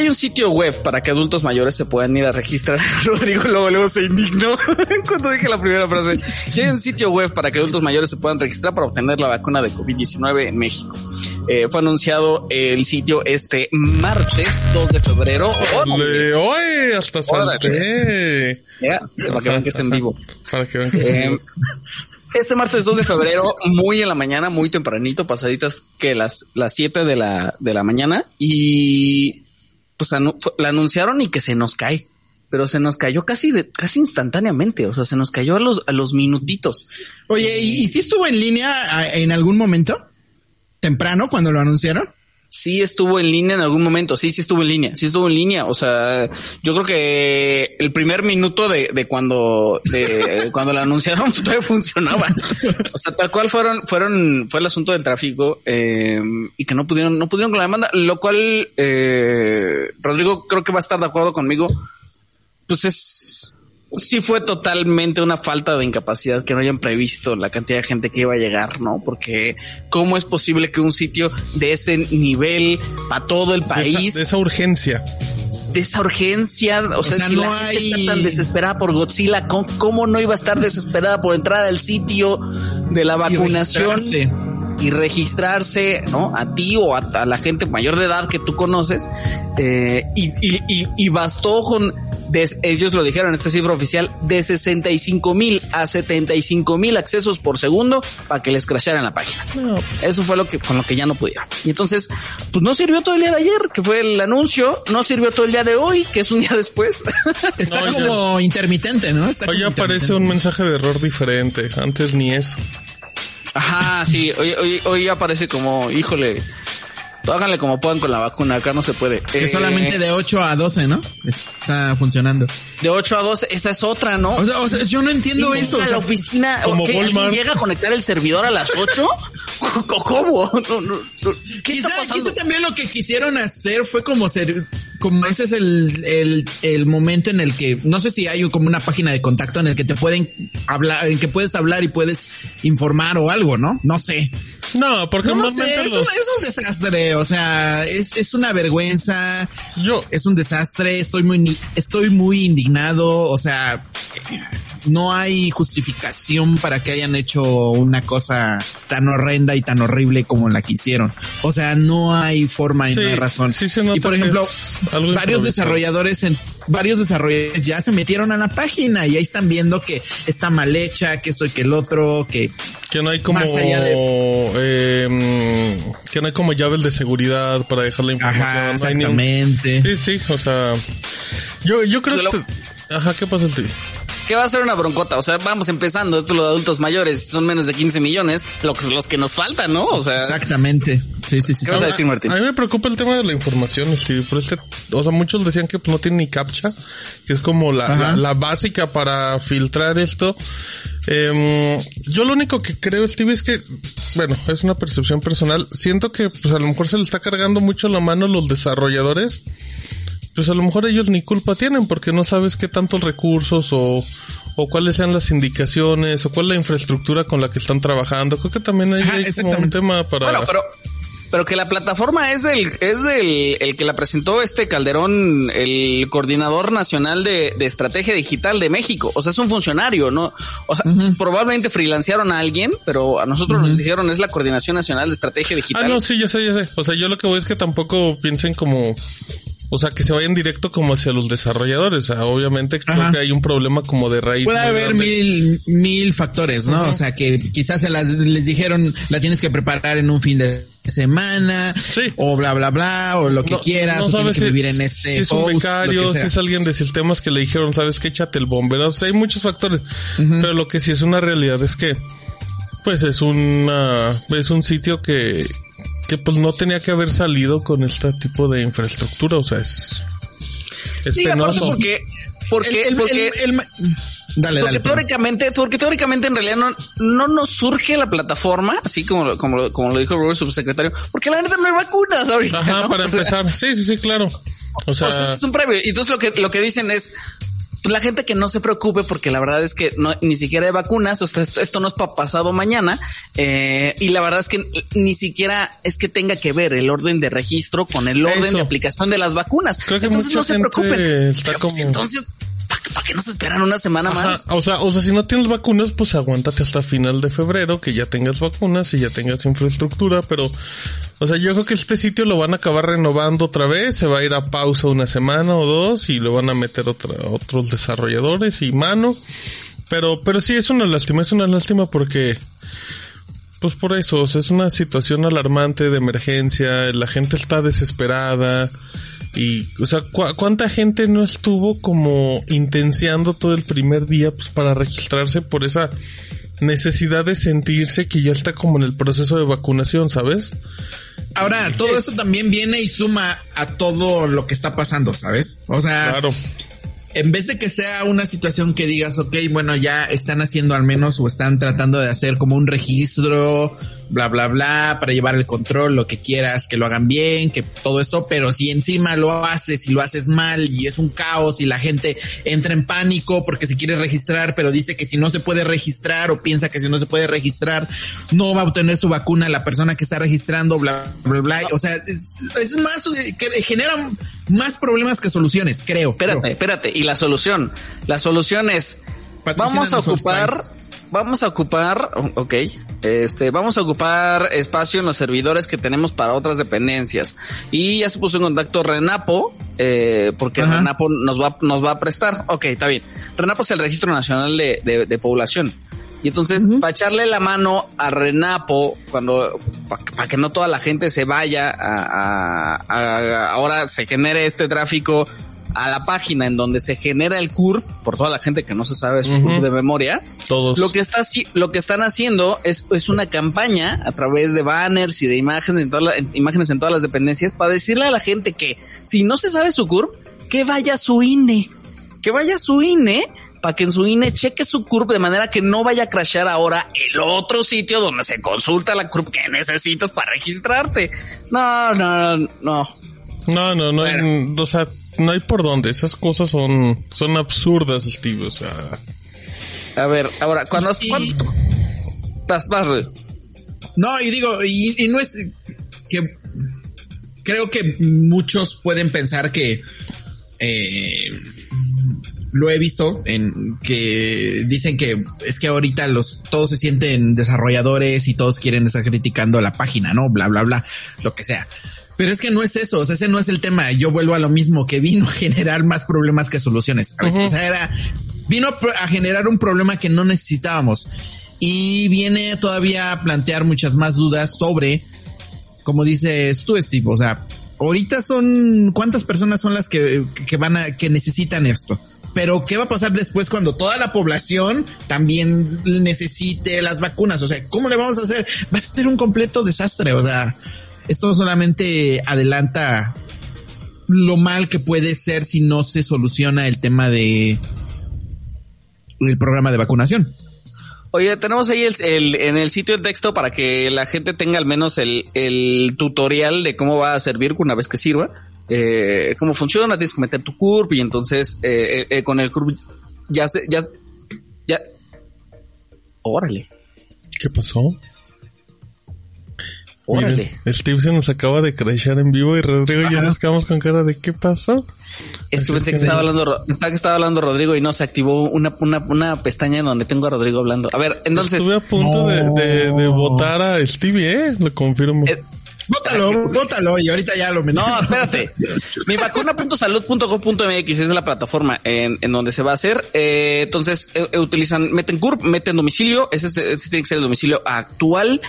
hay un sitio web para que adultos mayores se puedan ir a registrar. Rodrigo luego, luego se indignó cuando dije la primera frase. Hay un sitio web para que adultos mayores se puedan registrar para obtener la vacuna de COVID-19 en México. Eh, fue anunciado el sitio este martes 2 de febrero. Ole, oye, hasta salté. Ya, para que vean que es en vivo. Para que vean que es en Eh, vivo. este martes 2 de febrero, muy en la mañana, muy tempranito, pasaditas que las, las 7 de la, de la mañana, y pues anu- la anunciaron y que se nos cae. Pero se nos cayó casi de, casi instantáneamente. O sea, se nos cayó a los, a los minutitos. Oye, ¿y, y si estuvo en línea a- en algún momento? ¿Temprano cuando lo anunciaron? Sí estuvo en línea en algún momento. Sí, sí estuvo en línea. Sí estuvo en línea. O sea, yo creo que el primer minuto de, de cuando, de cuando la anunciaron todavía funcionaba. O sea, tal cual fueron, fueron, fue el asunto del tráfico, eh, y que no pudieron, no pudieron con la demanda, lo cual, eh, Rodrigo creo que va a estar de acuerdo conmigo. Pues es, sí fue totalmente una falta de incapacidad que no hayan previsto la cantidad de gente que iba a llegar, ¿no? Porque cómo es posible que un sitio de ese nivel para todo el De esa- país, de esa urgencia. de esa urgencia, o, sea, sea, si no la gente hay- está tan desesperada por Godzilla, ¿cómo, cómo no iba a estar desesperada por entrar al sitio de la vacunación? Y registrarse, ¿no? A ti o a, a la gente mayor de edad que tú conoces. eh, y, y, y, y bastó con, des- ellos lo dijeron, esta cifra oficial, de 65 mil a 75 mil accesos por segundo para que les crasharan la página. Eso fue lo que, con lo que ya no pudieron. Y entonces, pues no sirvió todo el día de ayer, que fue el anuncio, no sirvió todo el día de hoy, que es un día después. Está No, como intermitente, ¿no? Está Hoy aparece un mensaje de error diferente. Antes ni eso. Ajá, sí, hoy, hoy, hoy aparece como, híjole, háganle como puedan con la vacuna, acá no se puede. Que Eh, solamente de 8 a 12, ¿no? Está funcionando. De 8 a 12, esa es otra, ¿no? O sea, o sea, yo no entiendo ¿Quién eso. o a sea, la oficina, como ¿o qué? ¿Alguien Walmart. llega a conectar el servidor a las 8? ¿Cómo? No, no, no. ¿Qué Quizá, está pasando? quizá también lo que quisieron hacer fue como ser, como ese es el, el, el momento en el que, no sé si hay como una página de contacto en el que te pueden hablar, en que puedes hablar y puedes informar o algo, ¿no? No sé. No, porque No, sé, es un, es un desastre, o sea, es, es una vergüenza, yo, es un desastre, estoy muy, estoy muy indignado, o sea, no hay justificación para que hayan hecho una cosa tan horrenda y tan horrible como la que hicieron. O sea, no hay forma y Sí, no hay razón. sí se nota y por ejemplo, varios desarrolladores en varios desarrolladores ya se metieron a la página y ahí están viendo que está mal hecha, que soy que el otro, que que no hay como, más allá eh, que no hay como llaves de seguridad para dejar la información. ajá, no exactamente. Sí, sí, o sea, yo, yo creo que, ajá, ¿qué pasa el tío? ¿Qué va a ser una broncota? O sea, vamos empezando. Esto lo de adultos mayores son menos de 15 millones, lo que, los que nos faltan, ¿no? O sea, Exactamente. Sí, sí, sí. ¿Qué vas a decir, Martín? A mí me preocupa el tema de la información, Steve, por este, o sea, muchos decían que pues, no tiene ni captcha, que es como la, la, la básica para filtrar esto. Em, yo lo único que creo, Steve, es que, bueno, es una percepción personal. Siento que, pues, a lo mejor se le está cargando mucho la mano a los desarrolladores. Pues a lo mejor ellos ni culpa tienen porque no sabes qué tantos recursos o, o cuáles sean las indicaciones o cuál es la infraestructura con la que están trabajando. Creo que también hay, Ajá, hay como un tema para... Bueno, pero pero que la plataforma es del es del el que la presentó este Calderón, el coordinador nacional de, de estrategia digital de México. O sea, es un funcionario, ¿no? O sea, probablemente freelancearon a alguien, pero a nosotros nos dijeron es la coordinación nacional de estrategia digital. Ah, no, sí, ya sé, ya sé. O sea, yo lo que voy es que tampoco piensen como, o sea, que se vayan directo como hacia los desarrolladores. O sea, obviamente creo Ajá. que hay un problema como de raíz. Puede haber grande. mil, mil factores, ¿no? O sea, que quizás se las, les dijeron, la tienes que preparar en un fin de semana, Sí. o bla, bla, bla, o lo que No- quieras, no o tienes sabes que si, vivir en este si es un post, lo becario, si es alguien de sistemas que le dijeron, sabes que échate el bombero. O sea, hay muchos factores. Pero lo que sí es una realidad es que, pues es una, es un sitio que, que pues no tenía que haber salido con este tipo de infraestructura. O sea, es, es Sí, penoso. porque porque El- el- porque el- el ma- dale, Porque dale. teóricamente, porque teóricamente en realidad no, no nos surge la plataforma, así como, lo- como, lo- como lo dijo Robert, subsecretario, porque la neta no hay vacunas ahorita. Ajá, ¿no? para O sea, empezar. Sí, sí, sí, claro. O sea, o sea, este es un previo. Y entonces lo que, lo que dicen es, la gente que no se preocupe porque la verdad es que no, ni siquiera hay vacunas, o sea, esto, no es para pasado mañana eh, y la verdad es que ni siquiera es que tenga que ver el orden de registro con el orden de aplicación de las vacunas. entonces no se preocupen. Pues, entonces ¿Para qué nos esperan una semana más? O sea, o sea, si no tienes vacunas, pues aguántate hasta final de febrero, que ya tengas vacunas y ya tengas infraestructura, pero, o sea, yo creo que este sitio lo van a acabar renovando otra vez, se va a ir a pausa una semana o dos y lo van a meter otra, otros desarrolladores y mano. Pero, pero sí es una lástima, es una lástima porque, pues por eso, o sea, es una situación alarmante de emergencia, la gente está desesperada. Y, o sea, ¿cuánta gente no estuvo como intenciando todo el primer día pues, para registrarse por esa necesidad de sentirse que ya está como en el proceso de vacunación, ¿sabes? Ahora, todo eso también viene y suma a todo lo que está pasando, ¿sabes? O sea, claro en vez de que sea una situación que digas, ok, bueno, ya están haciendo al menos o están tratando de hacer como un registro, bla, bla, bla, para llevar el control, lo que quieras, que lo hagan bien, que todo esto, pero si encima lo haces y lo haces mal y es un caos y la gente entra en pánico porque se quiere registrar, pero dice que si no se puede registrar o piensa que si no se puede registrar, no va a obtener su vacuna la persona que está registrando, bla, bla, bla. O sea, es, más, que genera más problemas que soluciones, creo. Espérate, espérate. Y la solución, la solución es, vamos a ocupar vamos a ocupar, ok, este, vamos a ocupar espacio en los servidores que tenemos para otras dependencias. Y ya se puso en contacto Renapo, eh, porque Renapo nos va, nos va a prestar. Ok, está bien. Renapo es el Registro Nacional de, de, Población. Y entonces, para echarle la mano a Renapo, cuando, para que no toda la gente se vaya a, a, ahora se genere este tráfico a la página en donde se genera el CURP, por toda la gente que no se sabe su CURP de memoria, todos lo que está lo que están haciendo es, es una campaña a través de banners y de imágenes en, todas imágenes en todas las dependencias para decirle a la gente que si no se sabe su CURP, que vaya a su INE, que vaya a su INE para que en su INE cheque su CURP de manera que no vaya a crashear ahora el otro sitio donde se consulta la CURP que necesitas para registrarte. No, no, no. No, no, no, o sea, no hay por dónde. Esas cosas son, son absurdas, Steve. O sea. A ver, ahora, cuando. Vas, vas, No, y digo, y, no es que. Creo que muchos pueden pensar que. Eh, lo he visto en que dicen que es que ahorita los todos se sienten desarrolladores y todos quieren estar criticando la página, ¿no? Bla bla bla, lo que sea. Pero es que no es eso, o sea, ese no es el tema. Yo vuelvo a lo mismo, que vino a generar más problemas que soluciones. O sea, era, vino a generar un problema que no necesitábamos. Y viene todavía a plantear muchas más dudas sobre, como dices tú, Steve, o sea, ahorita son, ¿cuántas personas son las que, que van a, que necesitan esto? Pero ¿qué va a pasar después cuando toda la población también necesite las vacunas? O sea, ¿cómo le vamos a hacer? Va a ser un completo desastre. O sea, esto solamente adelanta lo mal que puede ser si no se soluciona el tema de el programa de vacunación. Oye, tenemos ahí el, en el sitio de texto para que la gente tenga al menos el, el tutorial de cómo va a servir una vez que sirva, eh, cómo funciona, tienes que meter tu curve y entonces eh, eh, con el curve ya se, ya, ya, órale. ¿Qué pasó? Steve se nos acaba de crashear en vivo y Rodrigo y yo nos quedamos con cara de ¿qué pasó? Es que pensé que, estaba hablando, estaba hablando Rodrigo y no se activó una, una, una pestaña en donde tengo a Rodrigo hablando. A ver, entonces. Estuve a punto de, de, votar a Stevie, eh, lo confirmo. Eh, Bótalo, bótalo y ahorita ya lo meto. No, espérate. Mi vacuna.salud.gov.mx es la plataforma en, en, donde se va a hacer. Eh, entonces eh, utilizan, meten CURP, meten domicilio. Ese, ese, tiene que ser el domicilio actual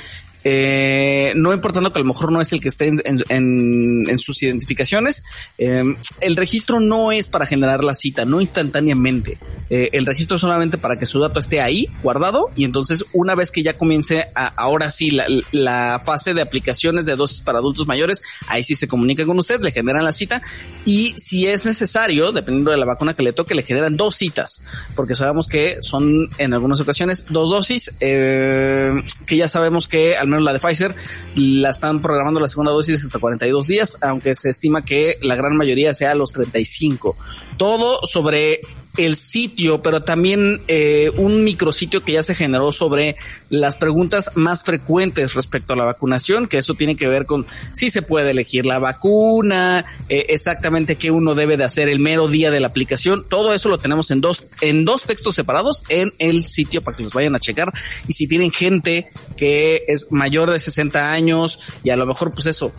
eh, no importando que a lo mejor no es el que esté en, sus identificaciones, eh, el registro no es para generar la cita, no instantáneamente. Eh, el registro es solamente para que su dato esté ahí guardado y entonces una vez que ya comience ahora sí la, fase de aplicaciones de dosis para adultos mayores, ahí sí se comunica con usted, le generan la cita y si es necesario, dependiendo de la vacuna que le toque, le generan dos citas, porque sabemos que son en algunas ocasiones dos dosis que ya sabemos que al la de Pfizer, la están programando la segunda dosis hasta 42 días, aunque se estima que la gran mayoría sea a los 35. Todo sobre el sitio, pero también eh, un micrositio que ya se generó sobre las preguntas más frecuentes respecto a la vacunación, que eso tiene que ver con si se puede elegir la vacuna, eh, exactamente qué uno debe de hacer el mero día de la aplicación. Todo eso lo tenemos en dos, en dos textos separados en el sitio para que los vayan a checar. Y si tienen gente que es mayor de 60 años y a lo mejor pues eso,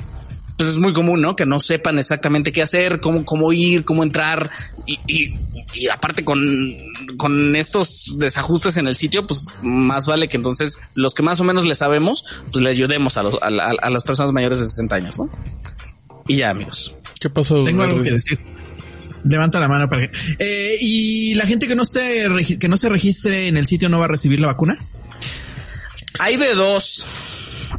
pues es muy común, ¿no? Que no sepan exactamente qué hacer, cómo, cómo ir, cómo entrar y, y, y aparte con, con estos desajustes en el sitio, pues más vale que entonces los que más o menos le sabemos, pues le ayudemos a, los, a, a, a las personas mayores de 60 años, ¿no? Y ya, amigos. ¿Qué pasó? Tengo algo que decir. Levanta la mano para que. Eh, y la gente que no esté que no se registre en el sitio no va a recibir la vacuna. Hay de dos.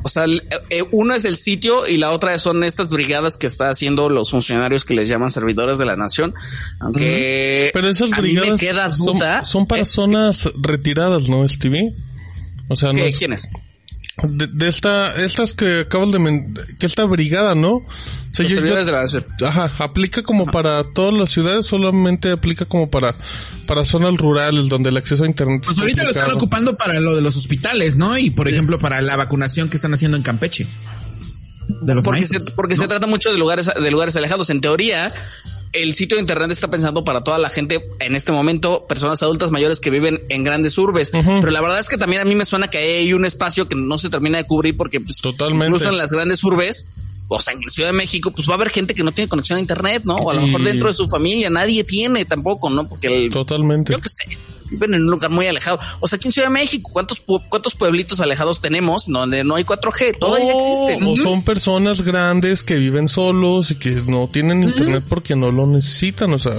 O sea, eh, uno es el sitio y la otra son estas brigadas que está haciendo los funcionarios que les llaman servidores de la nación. Aunque pero esas brigadas a mí me queda duda. Son, son para eh, zonas retiradas, ¿no, Stevie? O sea, no ¿qué, es, ¿quiénes? De, de, esta, estas que acabas de que esta brigada, ¿no? O sea, yo, yo, de la. Ajá, aplica como para todas las ciudades, solamente aplica como para, para zonas rurales donde el acceso a internet. Pues ahorita complicado. lo están ocupando para lo de los hospitales, ¿no? Y por sí. ejemplo, para la vacunación que están haciendo en Campeche. De los porque se, porque ¿no? se trata mucho de lugares, de lugares alejados. En teoría, el sitio de internet está pensando para toda la gente en este momento, personas adultas mayores que viven en grandes urbes. Uh -huh. Pero la verdad es que también a mí me suena que hay un espacio que no se termina de cubrir porque pues, Totalmente. incluso en las grandes urbes, o sea, en Ciudad de México, pues va a haber gente que no tiene conexión a internet, ¿no? O a lo mejor dentro de su familia nadie tiene tampoco, ¿no? Porque el, Totalmente. Yo qué sé viven en un lugar muy alejado. O sea, aquí en Ciudad de México, ¿cuántos, cuántos pueblitos alejados tenemos donde no hay 4G? Todavía oh, existen. O son personas grandes que viven solos y que no tienen internet uh -huh. porque no lo necesitan, o sea.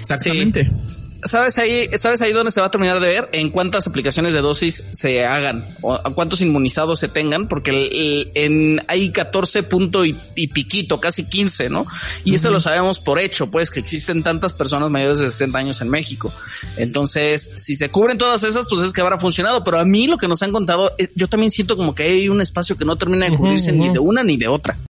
Exactamente. Sí. ¿Sabes ahí, ¿Sabes ahí dónde se va a terminar de ver? En cuántas aplicaciones de dosis se hagan o a cuántos inmunizados se tengan, porque el, el, en, hay 14 punto y, y, piquito, casi 15, ¿no? Y uh -huh. eso lo sabemos por hecho, pues que existen tantas personas mayores de 60 años en México. Entonces, si se cubren todas esas, pues es que habrá funcionado. Pero a mí lo que nos han contado, yo también siento como que hay un espacio que no termina de cubrirse uh -huh, ni de una ni de otra.